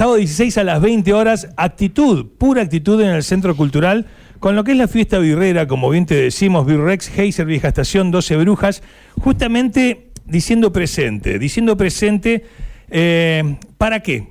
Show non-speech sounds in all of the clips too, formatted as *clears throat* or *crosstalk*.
sábado 16 a las 20 horas, actitud, pura actitud en el Centro Cultural, con lo que es la fiesta birrera, como bien te decimos, Birrex, Heiser, Vieja Estación, 12 Brujas, justamente diciendo presente, diciendo presente, eh, ¿para qué?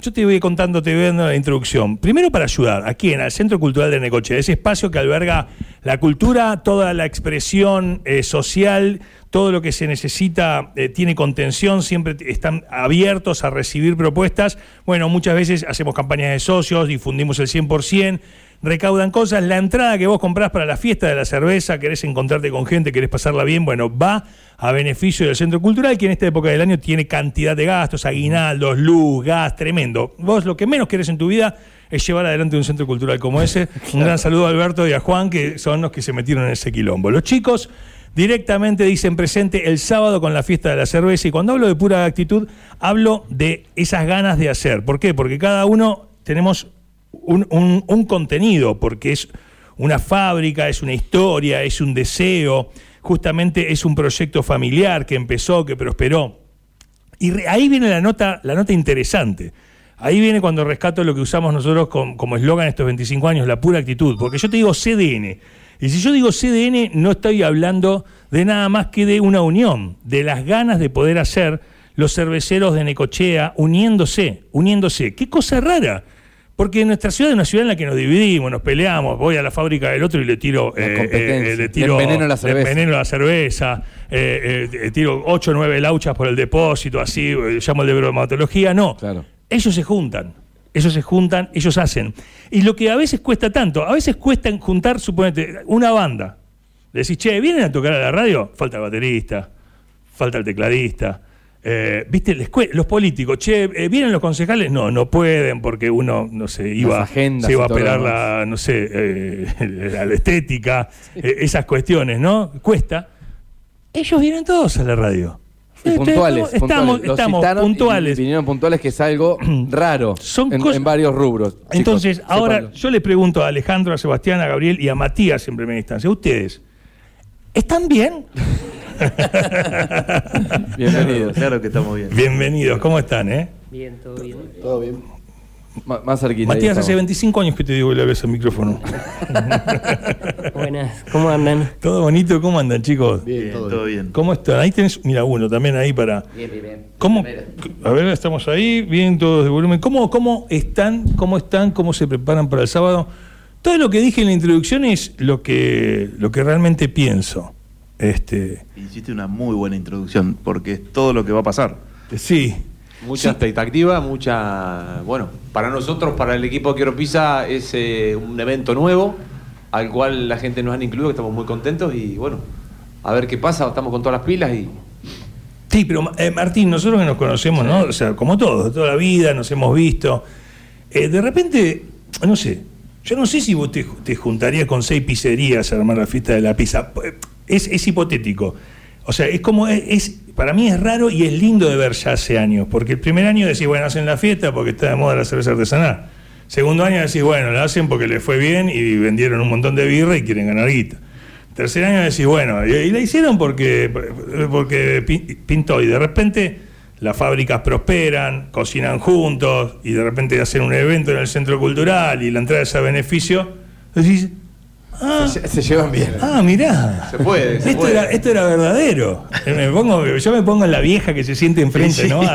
Yo te voy contando, te voy dando la introducción. Primero para ayudar, aquí en el Centro Cultural de Necochea, ese espacio que alberga la cultura, toda la expresión eh, social, todo lo que se necesita eh, tiene contención, siempre están abiertos a recibir propuestas. Bueno, muchas veces hacemos campañas de socios, difundimos el 100%, recaudan cosas. La entrada que vos comprás para la fiesta de la cerveza, querés encontrarte con gente, querés pasarla bien, bueno, va a beneficio del centro cultural, que en esta época del año tiene cantidad de gastos, aguinaldos, luz, gas, tremendo. Vos lo que menos querés en tu vida es llevar adelante un centro cultural como ese. *laughs* Un gran saludo a Alberto y a Juan, que son los que se metieron en ese quilombo. Los chicos directamente dicen presente el sábado con la fiesta de la cerveza y cuando hablo de pura actitud, hablo de esas ganas de hacer. ¿Por qué? Porque cada uno tenemos un, un contenido, porque es una fábrica, es una historia, es un deseo justamente es un proyecto familiar que empezó, que prosperó. Y ahí viene la nota, la nota interesante. Ahí viene cuando rescato lo que usamos nosotros como eslogan estos 25 años, la pura actitud. Porque yo te digo CDN. Y si yo digo CDN, no estoy hablando de nada más que de una unión, de las ganas de poder hacer los cerveceros de Necochea uniéndose, uniéndose. Qué cosa rara. Porque nuestra ciudad es una ciudad en la que nos dividimos, nos peleamos, voy a la fábrica del otro y le tiro, eh, eh, le tiro veneno la cerveza, la cerveza eh, tiro 8 o 9 lauchas por el depósito, así, llamo el de bromatología. No, ellos se juntan, ellos se juntan, ellos hacen. Y lo que a veces cuesta tanto, a veces cuesta juntar, suponete, una banda. Le decís, che, ¿vienen a tocar a la radio? Falta el baterista, falta el tecladista eh, ¿Viste? Los políticos, che, eh, ¿vienen los concejales? No, no pueden porque uno, no sé, iba, se iba a operar la, no sé, eh, *laughs* la, estética, esas cuestiones, ¿no? Cuesta. Ellos vienen todos a la radio. puntuales, estamos, estamos puntuales. vinieron puntuales que es algo *clears throat* raro Son en, varios rubros. Entonces, ahora yo le pregunto a Alejandro, a Sebastián, a Gabriel y a Matías en primera instancia, ¿ustedes están bien? *laughs* Bienvenidos, claro que estamos bien. Bienvenidos, ¿cómo están, eh? Bien, todo bien. Todo bien. más cerquita. Matías, hace 25 años que te digo que le ves el micrófono. *laughs* Buenas, ¿cómo andan? Todo bonito, ¿cómo andan, chicos? Bien, todo bien. ¿Cómo están? Ahí tenés, mira, uno también ahí para. Bien, bien, bien. ¿Cómo? A ver, estamos ahí, bien, todos de volumen. ¿Cómo, ¿Cómo están? ¿Cómo están? ¿Cómo se preparan para el sábado? Todo lo que dije en la introducción es lo que, lo que realmente pienso. Este... Hiciste una muy buena introducción, porque es todo lo que va a pasar. Sí. Mucha expectativa, mucha. Bueno, para nosotros, para el equipo de Quiero Pisa, es eh, un evento nuevo al cual la gente nos han incluido, que estamos muy contentos y bueno, a ver qué pasa, estamos con todas las pilas y. Sí, pero eh, Martín, nosotros que nos conocemos, ¿no? O sea, como todos, toda la vida, nos hemos visto. Eh, de repente, no sé, yo no sé si vos te, te juntarías con seis pizzerías a armar la fiesta de la pizza es, hipotético. O sea, es como, es, para mí es raro y es lindo de ver ya hace años, porque el primer año decís, bueno, hacen la fiesta porque está de moda la cerveza artesanal. Segundo año decís, bueno, la hacen porque les fue bien y vendieron un montón de birra y quieren ganar guita. Tercer año decís, bueno, y, la hicieron porque, porque pintó y de repente las fábricas prosperan, cocinan juntos y de repente hacen un evento en el centro cultural y la entrada es a beneficio. Decís, Ah. se, llevan bien. Ah, mirá. Se puede. esto, Era, esto era verdadero. Me pongo, yo me pongo en la vieja que se siente enfrente, ¿no? Eh,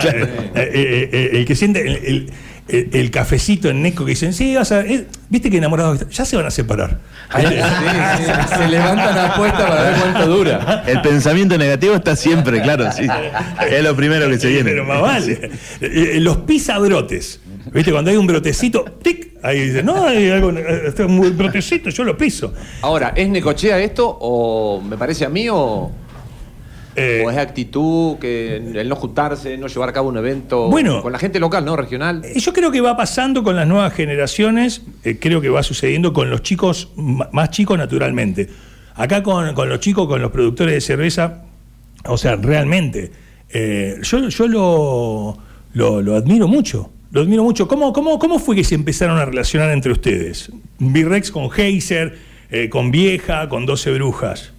eh, eh, el que siente el, cafecito en Neco que dicen, sí, vas a, viste que enamorados ya se van a separar. se levantan a apuesta para ver cuánto dura. El pensamiento negativo está siempre, claro, sí. Es lo primero que se viene. Pero más vale. Los pisabrotes. ¿Viste? Cuando hay un brotecito, tic, ahí dice, no, hay algo, este un brotecito, yo lo piso. Ahora, ¿es Necochea esto o me parece a mí o, eh, es actitud, que el no juntarse, no llevar a cabo un evento con la gente local, ¿no? Regional. Eh, yo creo que va pasando con las nuevas generaciones, eh, creo que va sucediendo con los chicos, más chicos naturalmente. Acá con, los chicos, con los productores de cerveza, o sea, realmente, yo, yo lo, lo admiro mucho. Lo admiro mucho. ¿Cómo, cómo, cómo fue que se empezaron a relacionar entre ustedes? Birrex con Heiser, eh, con Vieja, con 12 Brujas.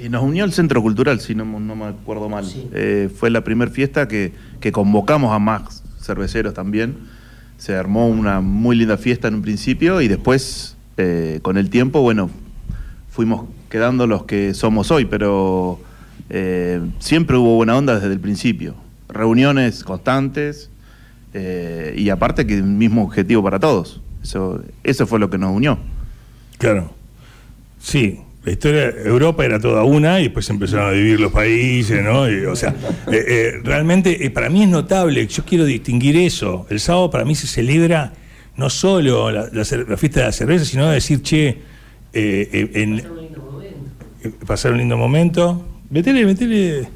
Y nos unió el Centro Cultural, si no, no me acuerdo mal. Eh, fue la primera fiesta que, que, convocamos a más cerveceros también. Se armó una muy linda fiesta en un principio y después, eh, con el tiempo, bueno, fuimos quedando los que somos hoy, pero eh, siempre hubo buena onda desde el principio. Reuniones constantes eh, y aparte que el mismo objetivo para todos. Eso, eso fue lo que nos unió. Claro. Sí, la historia, Europa era toda una y después empezaron a dividir los países, ¿no? Y, o sea, *laughs* eh, eh, realmente eh, para mí es notable, yo quiero distinguir eso. El sábado para mí se celebra no solo la, la cer- la fiesta de la cerveza, sino decir, che, eh, eh, en, eh, pasar un lindo momento. Metele, metele.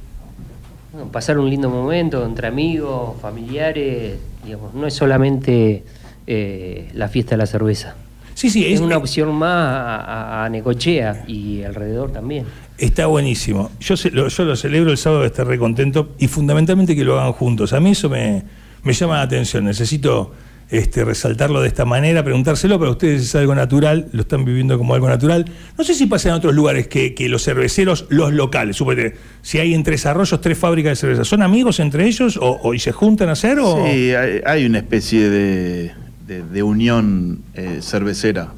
Bueno, pasar un lindo momento entre amigos, familiares, digamos, no es solamente eh, la fiesta de la cerveza. Sí, sí, Es es, una opción más a, Necochea y alrededor también. Está buenísimo. Yo, se- lo, yo lo celebro el sábado, estar re contento y fundamentalmente que lo hagan juntos. A mí eso me, me llama la atención. Necesito este, resaltarlo de esta manera, preguntárselo, para ustedes es algo natural, lo están viviendo como algo natural. No sé si pasa en otros lugares que, que los cerveceros, los locales, suponete, si hay en Tres Arroyos tres fábricas de cerveza, ¿son amigos entre ellos o, o- y se juntan a hacer? O? Sí, hay, hay una especie de, de- de unión eh, cervecera.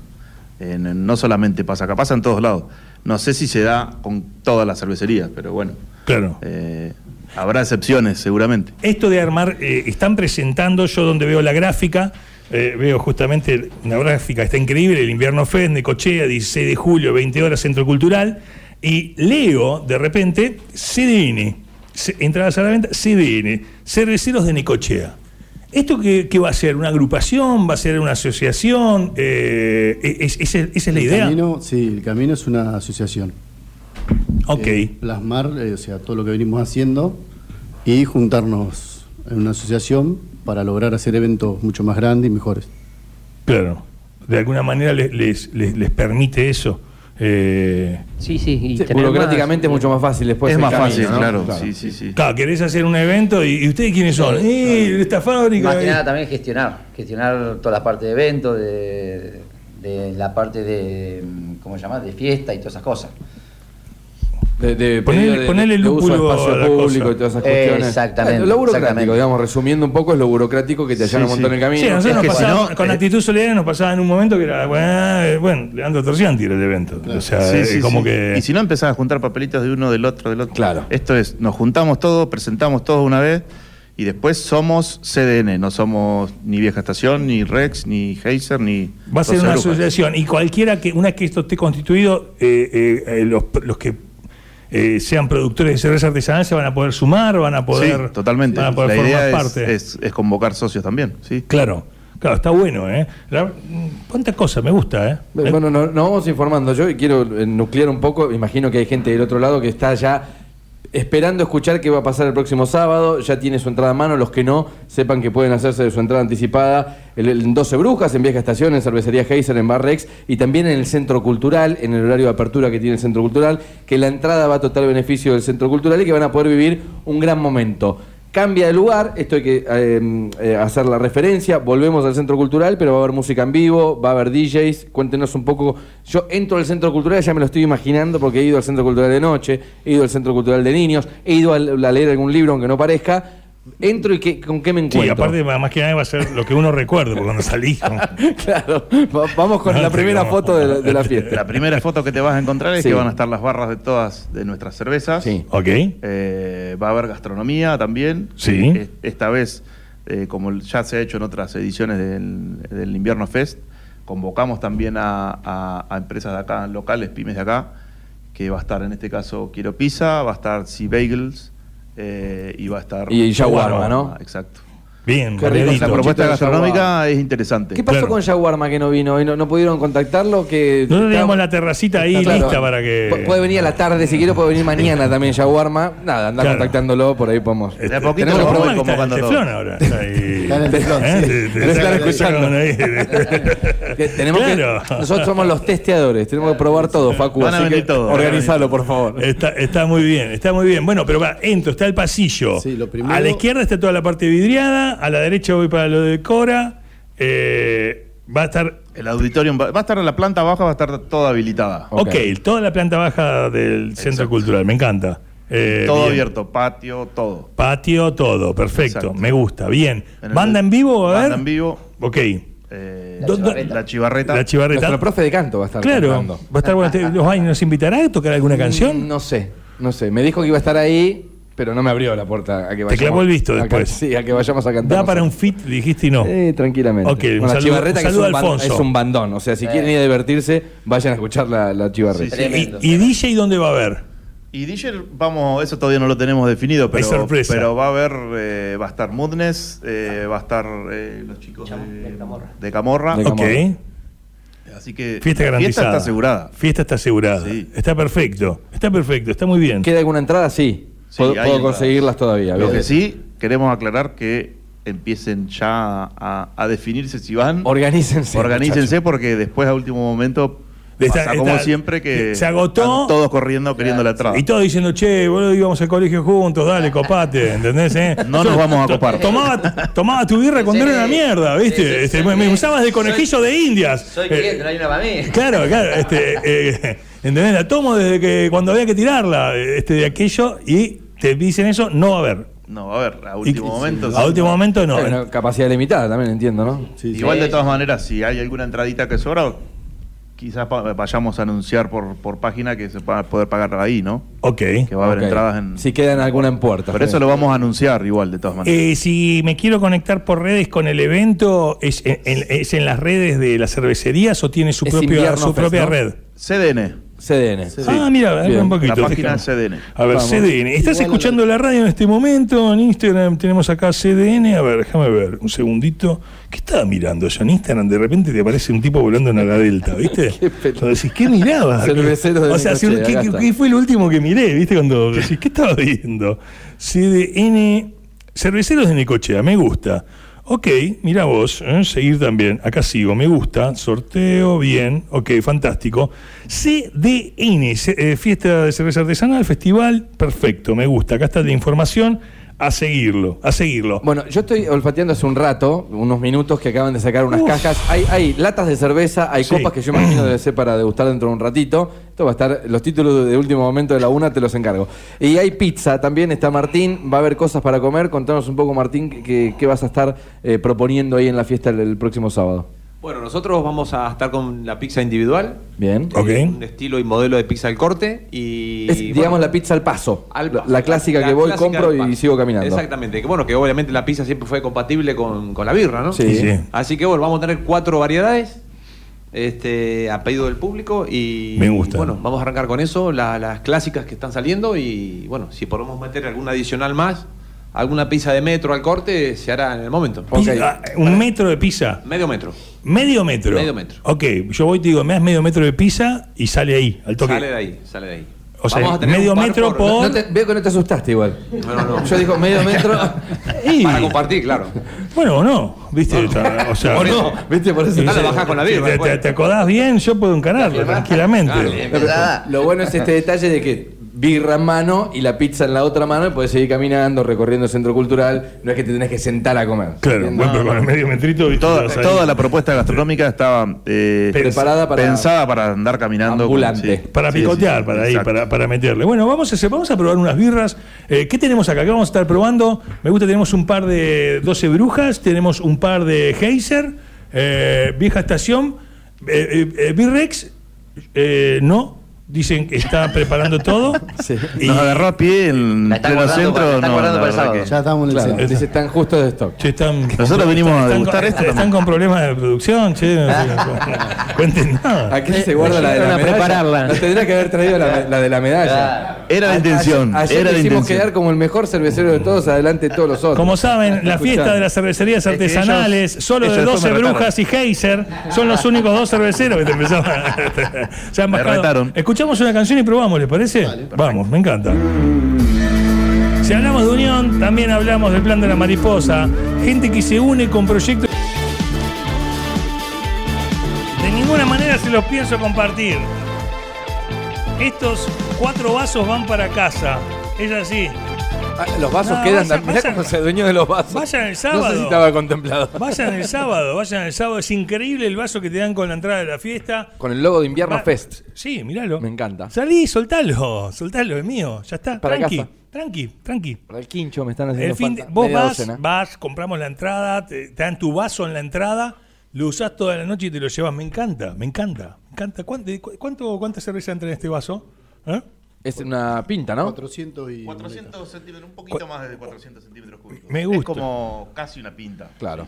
En- no solamente pasa acá, pasa en todos lados. No sé si se da con todas las cervecerías, pero bueno, Claro. eh, habrá excepciones seguramente. Esto de armar, eh, están presentando, yo donde veo la gráfica, eh, veo justamente una gráfica, está increíble, el invierno Fest, Necochea, 16 de julio, 20 horas, Centro Cultural, y leo de repente CDN, entradas a la venta, CDN, Cerveceros de Necochea. ¿Esto qué, qué va a ser? ¿Una agrupación? ¿Va a ser una asociación? Eh, es- es- ¿Esa es la El idea? Camino, sí, el camino es una asociación. Ok. Eh, plasmar, eh, o sea, todo lo que venimos haciendo y juntarnos en una asociación para lograr hacer eventos mucho más grandes y mejores. Claro. De alguna manera les, les- les- les permite eso. Eh, Sí, sí, y Sí, burocráticamente es mucho más fácil después. es más camino, fácil, ¿no? claro. Sí, sí, sí. Claro, querés hacer un evento y, y ustedes quiénes son. Eh, esta fábrica. Más que nada también gestionar, gestionar toda la parte de eventos, de, de la parte de, ¿cómo se llama? De fiesta y todas esas cosas. De, de Ponele- pedido de- uso a espacio público cosa. y todas esas cuestiones. Exactamente, lo burocrático, exactamente. digamos, resumiendo un poco, es lo burocrático que te Sí, allana un montón sí. el camino. Sí, nosotros Es nos que si pasaba, no, con eh, actitud solidaria nos pasaba en un momento que era, bueno, eh, bueno Leandro Torcianti era el evento. O sea, Sí, eh, sí, como sí. que. Y si no empezás a juntar papelitos de uno, del otro, del otro. Claro. Esto es, nos juntamos todos, presentamos todos una vez y después somos CDN, no somos ni Vieja Estación, ni Rex, ni Heiser, ni... Va a ser 12 una asociación y cualquiera que, una vez que esto esté constituido, eh, los, los que eh, sean productores de cerveza artesanal se van a poder sumar, van a poder. sí, totalmente. Van a poder La formar idea es, parte. es- es convocar socios también, sí. Claro, claro, está bueno, ¿eh? La- mm, cuánta cosa, me gusta, ¿eh? Bueno, nos, nos vamos informando yo y quiero eh, nuclear un poco. Imagino que hay gente del otro lado que está ya esperando escuchar qué va a pasar el próximo sábado. Ya tiene su entrada a mano. Los que no, sepan que pueden hacerse de su entrada anticipada en 12 Brujas, en Vieja Estación, en Cervecería Heiser, en Barrex y también en el Centro Cultural, en el horario de apertura que tiene el Centro Cultural. Que la entrada va a total beneficio del Centro Cultural y que van a poder vivir un gran momento. Cambia de lugar, esto hay que eh, eh, hacer la referencia, volvemos al centro cultural, pero va a haber música en vivo, va a haber DJs, cuéntenos un poco, yo entro al centro cultural, ya me lo estoy imaginando porque he ido al centro cultural de noche, he ido al centro cultural de niños, he ido a leer algún libro aunque no parezca, entro y qué- con qué me Sí, encuentro. aparte, más que nada va a ser lo que uno recuerde, porque cuando salís. *laughs* claro, va- vamos con No, la primera vamos. foto de la, de la fiesta. La primera foto que te vas a encontrar es Sí. que van a estar las barras de todas de nuestras cervezas. Sí. Ok. Eh, va a haber gastronomía también. Sí. Eh, Esta vez, eh, como ya se ha hecho en otras ediciones del, del Invierno Fest, convocamos también a, a- a empresas de acá, locales, pymes de acá, que va a estar en este caso Quiero Pizza, va a estar Sea Bagels eh, y va a estar... Y Shawarma, ¿no? Exacto. Bien, Qué rico variadito. La propuesta gastronómica es interesante. ¿Qué pasó Claro. con Shawarma que no vino no, no pudieron contactarlo? Que Nosotros teníamos Estaba- la terracita ahí Claro. lista para que. Pu- Puede venir a la tarde si quiere, puede venir mañana también Shawarma. Nada, anda Claro. contactándolo, por ahí podemos. De a poquito Tenemos lo está todo. teflón ahora. *laughs* Está ahí. Está en el teflón, ¿Eh? sí. Te- te- Lo están te- escuchando. sacan ahí. *laughs* Que tenemos que- nosotros somos los testeadores, tenemos que probar todo, Facu. Van a así venir que todos. Organizalo, por favor. Está, está muy bien, está muy bien. Bueno, pero va, entro, está el pasillo. Sí, lo primero- A la izquierda está toda la parte vidriada, a la derecha voy para lo de Cora. eh, va a estar. El auditorium va, va a estar en la planta baja, va a estar toda habilitada. Ok, Ok. toda la planta baja del Centro. Cultural, me encanta. Eh, todo bien. abierto, patio, todo. Patio, todo, perfecto, Exacto. me gusta, bien. En el- ¿Banda en vivo? A ver. Banda en vivo. Ok. eh, La chivarreta. la chivarreta. La chivarreta. Nuestro profe de canto va a estar Claro, cantando. va a estar ¿Los años nos invitará a tocar alguna canción? Mm, No sé, no sé. Me dijo que iba a estar ahí, pero no me abrió la puerta a que vayamos. clavó el visto a que- después. sí, a que vayamos a cantar. Da para un fit, dijiste y no. Eh, tranquilamente. Ok, un Bueno, la saludo- chivarreta un que es un, a Alfonso. es un bandón. O sea, si Eh. quieren ir a divertirse, vayan a escuchar la, la chivarreta. Sí, sí. Tremendo. ¿Y, y DJ dónde va a haber? Y DJ, vamos, eso todavía no lo tenemos definido, pero, sorpresa. pero va a haber, eh, va a estar Mudnes, eh, va a estar eh, los chicos de, de Camorra. de Camorra. De. Así que Fiesta garantizada. está asegurada. Fiesta está asegurada. Sí. Está perfecto. Está perfecto. Está muy bien. ¿Queda alguna entrada? Sí. Sí, puedo conseguirlas todavía. Lo bien. que sí, queremos aclarar que empiecen ya a, a definirse si van. Organícense. Organícense porque después a último momento como está- siempre que se agotó. están todos corriendo queriendo la entrada. Y todos diciendo, che, boludo, íbamos al colegio juntos, dale, copate, ¿entendés? eh? No nos vamos a copar. Tomaba, tomaba tu birra cuando Sí. era una mierda, ¿viste? Sí, sí, Este, me, usabas de conejillo de indias. Soy Eh, cliente, no hay una para mí. Claro, claro. Este, eh, *laughs* ¿Entendés? La tomo desde que cuando había que tirarla, este, de aquello, y te dicen eso, no va a haber. No, a ver, a último Y- momento. A sí. último momento no. Una capacidad limitada también, entiendo, ¿no? Sí, sí. Igual de todas maneras, si hay alguna entradita que sobra, quizás vayamos a anunciar por, por página que se va a poder pagar ahí, ¿no? Ok. Que va a haber entradas en... Si quedan alguna en puerta. Pero eso lo vamos a anunciar igual de todas maneras. Eh, si me quiero conectar por redes con el evento, ¿es en, en- es en las redes de las cervecerías o tiene su Invierno su Fest, propia ¿no? red? CDN. CDN. Ah, mira, un poquito. La página. CDN. A ver, Vamos. CDN. ¿Estás Igual escuchando la radio en este momento? En Instagram tenemos acá CDN. A ver, déjame ver, un segundito. ¿Qué estaba mirando yo en Instagram? De repente te aparece un tipo volando en la delta, ¿viste? *laughs* Qué. Cuando decís, ¿qué *laughs* de O sea, si- ¿qué, qué fue lo último que miré? ¿Viste? Cuando decís, ¿qué estaba viendo? CDN. Cerveceros de Necochea, me gusta. Ok, mira vos, ¿eh? seguir también. Acá sigo, me gusta. Sorteo, bien. Ok, fantástico. CDN, eh, Fiesta de Cerveza Artesanal, Festival, perfecto, me gusta. Acá está la información. A seguirlo, a seguirlo. Bueno, yo estoy olfateando hace un rato, unos minutos que acaban de sacar unas Uf. cajas. Hay, hay latas de cerveza, hay Sí. copas que yo imagino debe ser para degustar dentro de un ratito. Esto va a estar, los títulos de último momento de la una te los encargo. Y hay pizza también, está Martín, va a haber cosas para comer. Contanos un poco, Martín, qué, qué vas a estar eh, proponiendo ahí en la fiesta el, el próximo sábado. Bueno, nosotros vamos a estar con la pizza individual. Bien. Ok. Un estilo y modelo de pizza al corte. Y, Es, digamos, bueno, la pizza al paso. al la, paso. la clásica La que voy, clásica compro y sigo caminando. Exactamente. Que bueno, que obviamente la pizza siempre fue compatible con, con la birra, ¿no? Sí. Sí. Así que bueno, vamos a tener cuatro variedades este, a pedido del público y Me gusta. bueno, vamos a arrancar con eso, la- las clásicas que están saliendo y bueno, si podemos meter alguna adicional más, alguna pizza de metro al corte, se hará en el momento. Pizza, un metro de pizza. Medio metro. Medio metro. Medio metro. Ok, yo voy y te digo, me das medio metro de pizza y sale ahí, al toque. Sale de ahí, sale de ahí. O sea, Vamos a tener medio metro por- No te- veo que no te asustaste igual. No, no, no. Yo digo medio *laughs* metro. Y- Para compartir, claro. Bueno, o no, ¿viste? O sea, O no. ¿Viste? Por eso Dale, bajá con la birra, Si te, te, te acodás bien, yo puedo encararlo tranquilamente. Dale. Lo bueno es este detalle de que birra en mano y la pizza en la otra mano y puedes seguir caminando, recorriendo el centro cultural. No es que te tenés que sentar a comer. Claro, ¿Entiendes? bueno, pero con el medio metrito. ¿viste? Toda, toda la propuesta gastronómica estaba eh, Preparada para- pensada para andar caminando. Ambulante. sí. Para Sí, picotear, sí, para ahí, exacto. para, para meterle. Bueno, vamos a hacer, vamos a probar unas birras. Eh, ¿Qué tenemos acá? ¿Qué vamos a estar probando? Me gusta, tenemos un par de 12 brujas, tenemos un par de Heiser, eh, vieja estación, eh, eh, eh, Birrex, eh, no, dicen que está preparando todo. Sí. Y- Nos agarró a pie en La pleno centro. para- la no, guardando la para el que- Ya estamos en el Claro, centro. dice, están justo de stock. Che, están, Nosotros venimos a están- degustar están, esto están con problemas de producción, che. no *laughs* Cuenten nada. Aquí se guarda la de la a medalla. prepararla. Nos tendría que haber traído la, la de la medalla. Era la A- intención. Ayer, era la quisimos intención. quedar como el mejor cervecero de todos, adelante de todos los otros. Como saben, la fiesta de las cervecerías artesanales, ellos- solo ellos de después 12 me retaron. brujas y Heiser, son los únicos dos cerveceros que te empezaron a- *laughs* se han Me bajado. retaron. Escuchamos una canción y probamos, ¿les parece? Vamos, me encanta. Si hablamos de unión, también hablamos del plan de la mariposa. Gente que se une con proyectos. De ninguna manera se los pienso compartir. Estos cuatro vasos van para casa. Es así. Ah, Los vasos No, quedan. vayan- Mirá cómo se dueño de los vasos. Vayan el No sábado. sé si estaba contemplado. Vayan el *laughs* sábado, vayan el sábado. Es increíble el vaso que te dan con la entrada de la fiesta. Con el logo de Invierno Va- Fest. Sí, míralo. Me encanta. Salí, soltalo, soltalo, es mío, ya está. Para tranqui, casa. tranqui, tranqui. Para el quincho me están haciendo El fin de- vos vas, docena. vas, compramos la entrada, te, te dan tu vaso en la entrada, lo usás toda la noche y te lo llevas. Me encanta, me encanta, me encanta. ¿Cuánto, cu- cuánto, ¿Cuánta cerveza entra en este vaso? ¿Eh? Es una pinta, ¿no? 400 y... 400 centímetros, un poquito más de 400 centímetros cúbicos. Me Es gusta. como casi una pinta. Claro.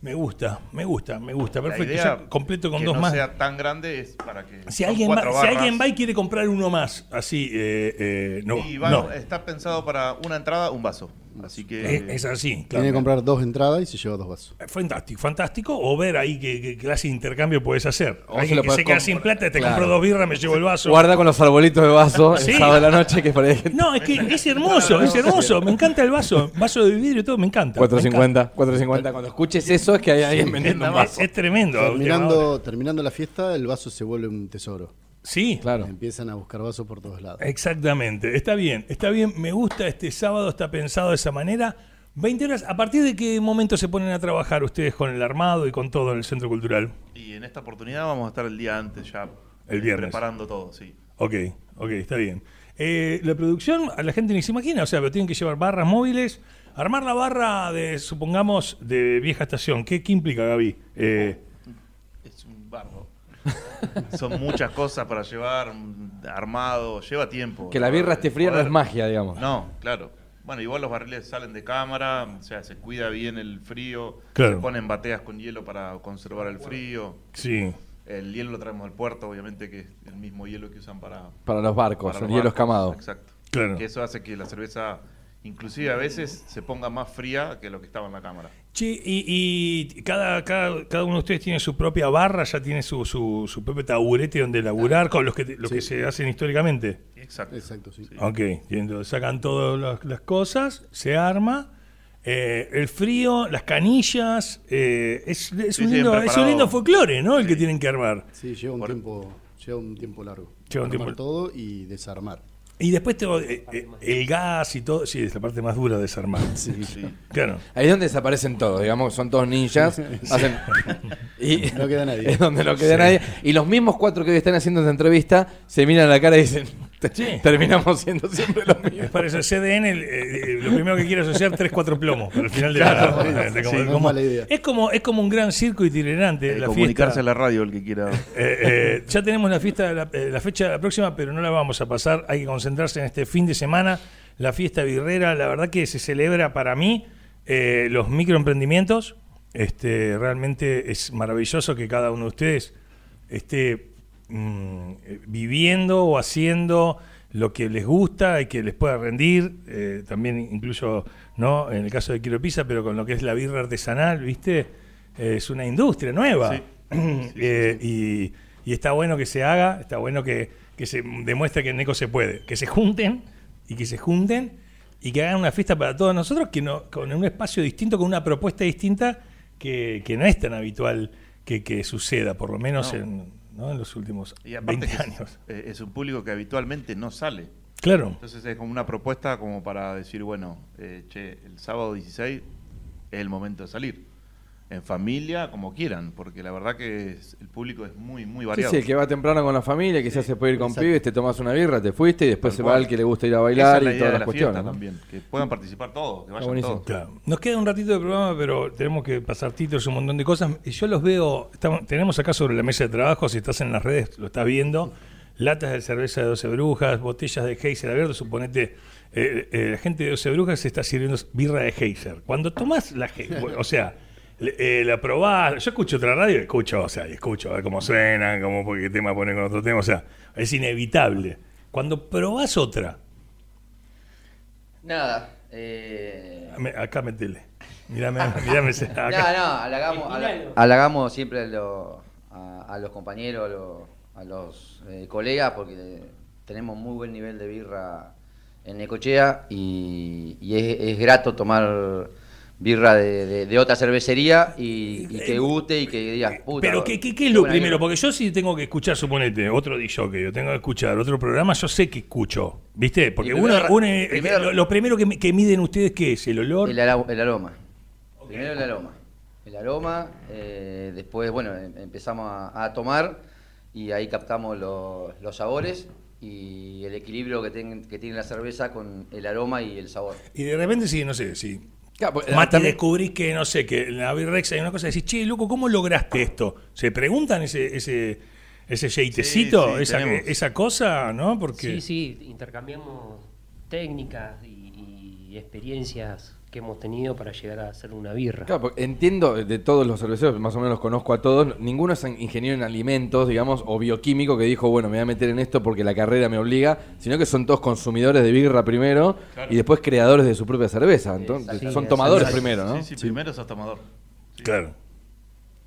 Me gusta, me gusta, me gusta. La Perfecto, idea completo con que dos no más. sea tan grande es para que. Si son alguien, va, cuatro si barras. alguien va y quiere comprar uno más, así, eh, eh, no. Y va- no. está pensado para una entrada, un vaso. Así que. Es, es así, claro. Tiene que comprar dos entradas y se lleva dos vasos. Fantástico, fantástico. O ver ahí qué, qué clase de intercambio puedes hacer. O se Alguien lo que se queda sin plata, te Claro. compro dos birras, me llevo el vaso. Guarda con los arbolitos de vaso Sí. el sábado de la noche, que ahí. No, es que es hermoso, es hermoso. Me encanta el vaso. Vaso de vidrio y todo, me encanta. me 450, 450. Cuando escuches eso es que hay alguien vendiendo un vaso. Es, es tremendo. Terminando, terminando la fiesta, el vaso se vuelve un tesoro. Sí, Claro. Empiezan a buscar vasos por todos lados. exactamente. Está bien, está bien. Me gusta este sábado, está pensado de esa manera. 20 horas. ¿A partir de qué momento se ponen a trabajar ustedes con el armado y con todo en el centro cultural? Y en esta oportunidad vamos a estar el día antes ya. El viernes. Preparando todo, sí. Ok, ok, está bien. Eh, la producción, a la gente ni se imagina, o sea, pero tienen que llevar barras móviles. Armar la barra de, supongamos, de vieja estación. ¿Qué, qué implica, Gaby? Eh, Es un barro. *laughs* Son muchas cosas para llevar, armado, lleva tiempo. Que la birra esté fría no es magia, digamos. No, claro. Bueno, igual los barriles salen de cámara, o sea, se cuida bien el frío, Claro. se ponen bateas con hielo para conservar el frío. sí. El hielo lo traemos al puerto, obviamente, que es el mismo hielo que usan para, Para los barcos, para el los hielo barcos. escamado. Exacto. Claro. Que eso hace que la cerveza, inclusive a veces, se ponga más fría que lo que estaba en la cámara. Che, y, y cada, cada, cada uno de ustedes tiene su propia barra, ya tiene su, su, su propio taburete donde laburar con los que, los que se hacen históricamente. Exacto. Exacto, sí. Ok, entiendo. sacan todas las, las cosas, se arma. eh, el frío, las canillas, eh, es, es Sí, un sí, lindo, es un lindo folclore, ¿no? El que tienen que armar. Sí, lleva un Por- tiempo, lleva un tiempo largo. Lleva un Armar tiempo- todo y desarmar. Y después tengo eh, eh, el gas y todo, sí, es la parte más dura de desarmar. Sí. Sí. Claro. Ahí es donde desaparecen todos, digamos, son todos ninjas. hacen- y No queda nadie. *laughs* Es donde no queda nadie. Y los mismos cuatro que hoy están haciendo esta entrevista se miran a la cara y dicen, "Te- terminamos siendo siempre los mismos. Es para eso, CDN, el, eh, lo primero que quiere asociar 3-4 plomos, pero al final de la, de- como- sí, no es como- es como es como un gran circo itinerante. Eh, la comunicarse fiesta. a la radio el que quiera. Eh, eh, ya tenemos la fiesta, la, eh, la fecha de la próxima, pero no la vamos a pasar. Hay que concentrarse en este fin de semana. La fiesta birrera, la verdad que se celebra para mí eh, los microemprendimientos. Este, realmente es maravilloso que cada uno de ustedes esté mm, eh, viviendo o haciendo lo que les gusta y que les pueda rendir. eh, también incluso, ¿no? En el caso de Quiero Pizza, pero con lo que es la birra artesanal, ¿viste? Eh, es una industria nueva. Sí. *clears throat* Eh, Y, y está bueno que se haga, está bueno que, que se demuestre que en Eco se puede. Que se junten y que se junten y que hagan una fiesta para todos nosotros que no, con un espacio distinto, con una propuesta distinta que, que no es tan habitual que, que suceda, por lo menos No. en, ¿no? en los últimos Y aparte 20 que es, años. eh, es un público que habitualmente no sale. Claro. Entonces es como una propuesta como para decir, bueno, eh, che, el sábado 16 es el momento de salir. En familia, como quieran, porque la verdad que es- el público es muy, muy Sí, variado. sí, el que va temprano con la familia, que se hace puede ir con Exacto. pibes, te tomas una birra, te fuiste y después Tal se va al que le gusta ir a bailar es y todas las la cuestiones. ¿no? también, que puedan participar todos, que vayan todos. Claro. Nos queda un ratito de programa, pero tenemos que pasar títulos, un montón de cosas. Y yo los veo, estamos- tenemos acá sobre la mesa de trabajo, si estás en las redes, lo estás viendo, latas de cerveza de 12 brujas, botellas de Heiser abierto, suponete, eh, eh, la gente de 12 brujas se está sirviendo birra de Heiser. Cuando tomás la o sea, eh, la probás, yo escucho otra radio y escucho, o sea, y escucho a ver cómo suenan, cómo qué tema ponen con otro tema, o sea, es inevitable. Cuando probás otra, Nada. Eh... me- acá metele. Mírame, mírame, ese- *laughs* acá. No, no, halagamos, hala- halagamos siempre a, lo- a- a los compañeros, a los, a los, eh, colegas, porque tenemos muy buen nivel de birra en Necochea y, y es, es grato tomar birra de, de- de otra cervecería y, y que guste y que digas, puta. Pero ¿qué, qué, qué es lo primero? birra". Porque yo si tengo que escuchar, suponete, otro DJ que yo tengo que escuchar, otro programa, yo sé que escucho, ¿viste? Porque uno, primero- uno es- primero- lo, lo primero que, mi- que miden ustedes, ¿qué es? ¿El olor? El, aroma. Primero el aroma. El aroma, eh, después, bueno, em- empezamos a, a tomar y ahí captamos lo- los sabores y el equilibrio que, ten- que tiene la cerveza con el aroma y el sabor. Y de repente, sí, no sé, sí. Claro, porque, Mati, también- descubrís que, no sé, que en la Birrex hay una cosa, decís, che, loco, ¿cómo lograste esto? ¿Se preguntan ese, ese, ese yeitecito, Sí, sí, esa, esa cosa, no? Porque... Sí, sí, intercambiamos técnicas y, y experiencias que hemos tenido para llegar a hacer una birra. Claro, porque entiendo de todos los cerveceros, más o menos los conozco a todos, ninguno es ingeniero en alimentos, digamos, o bioquímico que dijo, bueno, me voy a meter en esto porque la carrera me obliga, sino que son todos consumidores de birra primero y después creadores de su propia cerveza. Entonces, son Sí, tomadores primero, ¿no? Sí, sí, primero sos tomador. Claro.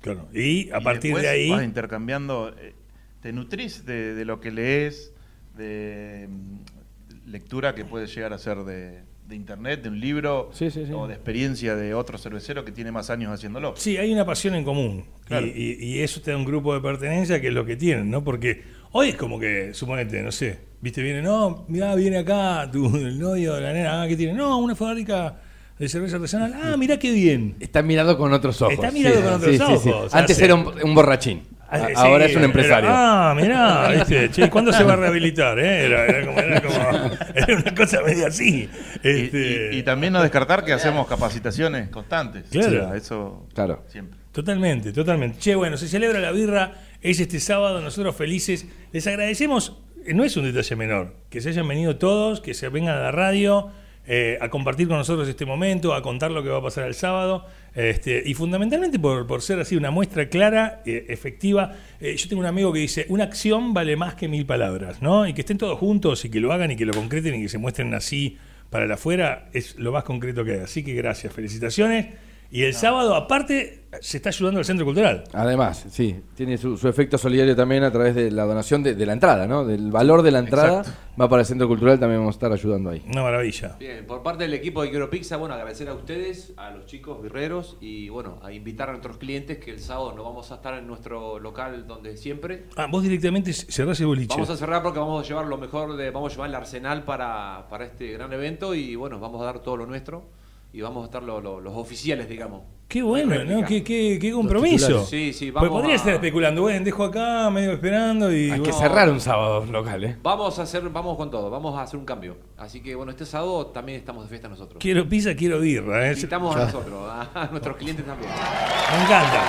Claro. Y a Y partir de ahí... Vas intercambiando. eh, te nutrís de, de lo que lees, de mm, lectura que puede llegar a ser de, de internet, de un libro, Sí, sí, sí. o de experiencia de otro cervecero que tiene más años haciéndolo. Sí, hay una pasión en común. Claro. Y, y- y eso te da un grupo de pertenencia que es lo que tienen, ¿no? Porque hoy es como que, suponete, no sé, viste, viene, no, mirá, viene acá tu el novio de la nena, ah, ¿qué tiene? No, una fábrica de cerveza artesanal, ah, mirá qué bien. Está mirado con otros ojos. Está mirado con otros ojos, Antes era un, un borrachín. Ah, A- sí, Ahora es un era- empresario. ah, mirá, *laughs* ¿viste? Che, ¿cuándo se va a rehabilitar? eh? Era, era como, era como- *laughs* era una cosa media así. Y, Este, y- y también no descartar que hacemos capacitaciones constantes. Claro. O sea, eso Claro. siempre. Totalmente, totalmente. Che, bueno, se celebra la birra, es este sábado, nosotros felices. Les agradecemos, eh, no es un detalle menor, que se hayan venido todos, que se vengan a la radio, eh, a compartir con nosotros este momento, a contar lo que va a pasar el sábado, este, y fundamentalmente por, por ser así una muestra clara, eh, efectiva. Eh, yo tengo un amigo que dice, una acción vale más que mil palabras, ¿no? Y que estén todos juntos y que lo hagan y que lo concreten y que se muestren así para el afuera, es lo más concreto que hay. Así que gracias, felicitaciones. Y el sábado, aparte, se está ayudando al Centro Cultural. Además, sí, tiene su, su efecto solidario también a través de la donación de, de la entrada, ¿no? Del valor de la entrada Exacto. va para el Centro Cultural, también vamos a estar ayudando ahí. Una maravilla. Bien, por parte del equipo de Quiero Pizza, bueno, agradecer a ustedes, a los chicos birreros y bueno, a invitar a nuestros clientes que el sábado no vamos a estar en nuestro local donde siempre. Ah, vos directamente cerrás el boliche. Vamos a cerrar porque vamos a llevar lo mejor de, vamos a llevar el arsenal para, para este gran evento y bueno, vamos a dar todo lo nuestro y vamos a estar lo- lo- los oficiales, digamos. Qué bueno. ¿no? Qué, qué, qué compromiso. Sí, sí, Pues vamos podría a- estar especulando. Bueno, dejo acá, medio esperando y. Hay que cerrar un sábado local, ¿eh? Vamos a hacer, vamos con todo, vamos a hacer un cambio. Así que bueno, este sábado también estamos de fiesta nosotros. Quiero pizza, quiero birra. ¿eh? Invitamos a nosotros, a, a nuestros clientes también. Me encanta.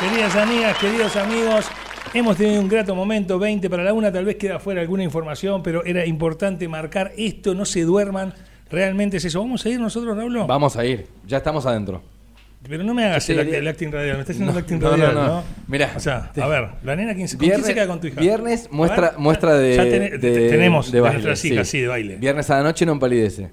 Queridas amigas, queridos amigos, hemos tenido un grato momento, 20 para la una, tal vez queda fuera alguna información, pero era importante marcar esto, no se duerman, realmente es eso. ¿Vamos a ir nosotros, Raúl? Vamos a ir, ya estamos adentro. Pero no me hagas Sí, el, act- sí. el acting radial, me está haciendo No, el acting no, radial, no, ¿no? Mirá. O sea, a ver, la nena, ¿quién se, ¿con quién se queda con tu hija? Viernes muestra, muestra de, ya tené- de- te- tenemos de baile. nuestras hijas, sí, de baile. Viernes a la noche no empalidece.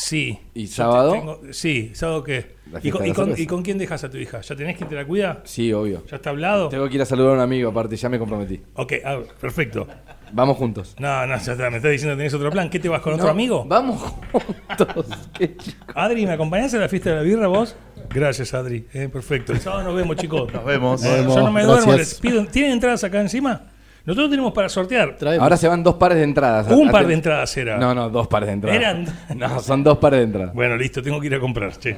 Sí. ¿Y sábado? te- tengo- sí, ¿sábado qué? ¿Y con, de y la con- cerveza. y con quién dejas a tu hija? ¿Ya tenés quien te la cuida? Sí, obvio. ¿Ya está hablado? Tengo que ir a saludar a un amigo, aparte, ya me comprometí. Ok, ah, perfecto. Vamos juntos. No, no, ya está, me estás diciendo que tenés otro plan. ¿Qué te vas con otro amigo? Vamos juntos. *laughs* Qué chico. Adri, ¿me acompañás a la fiesta de la birra vos? Gracias, Adri. Eh, perfecto. El sábado nos vemos, chicos. Nos vemos. Eh, Nos vemos. yo no me duermo, les pido. ¿Tienen entradas acá encima? Nosotros tenemos para sortear. Traemos. Ahora se van dos pares de entradas. Un par de entradas era. No, no, dos pares de entradas. Eran- No, son dos pares de entradas. Bueno, listo, tengo que ir a comprar. Che.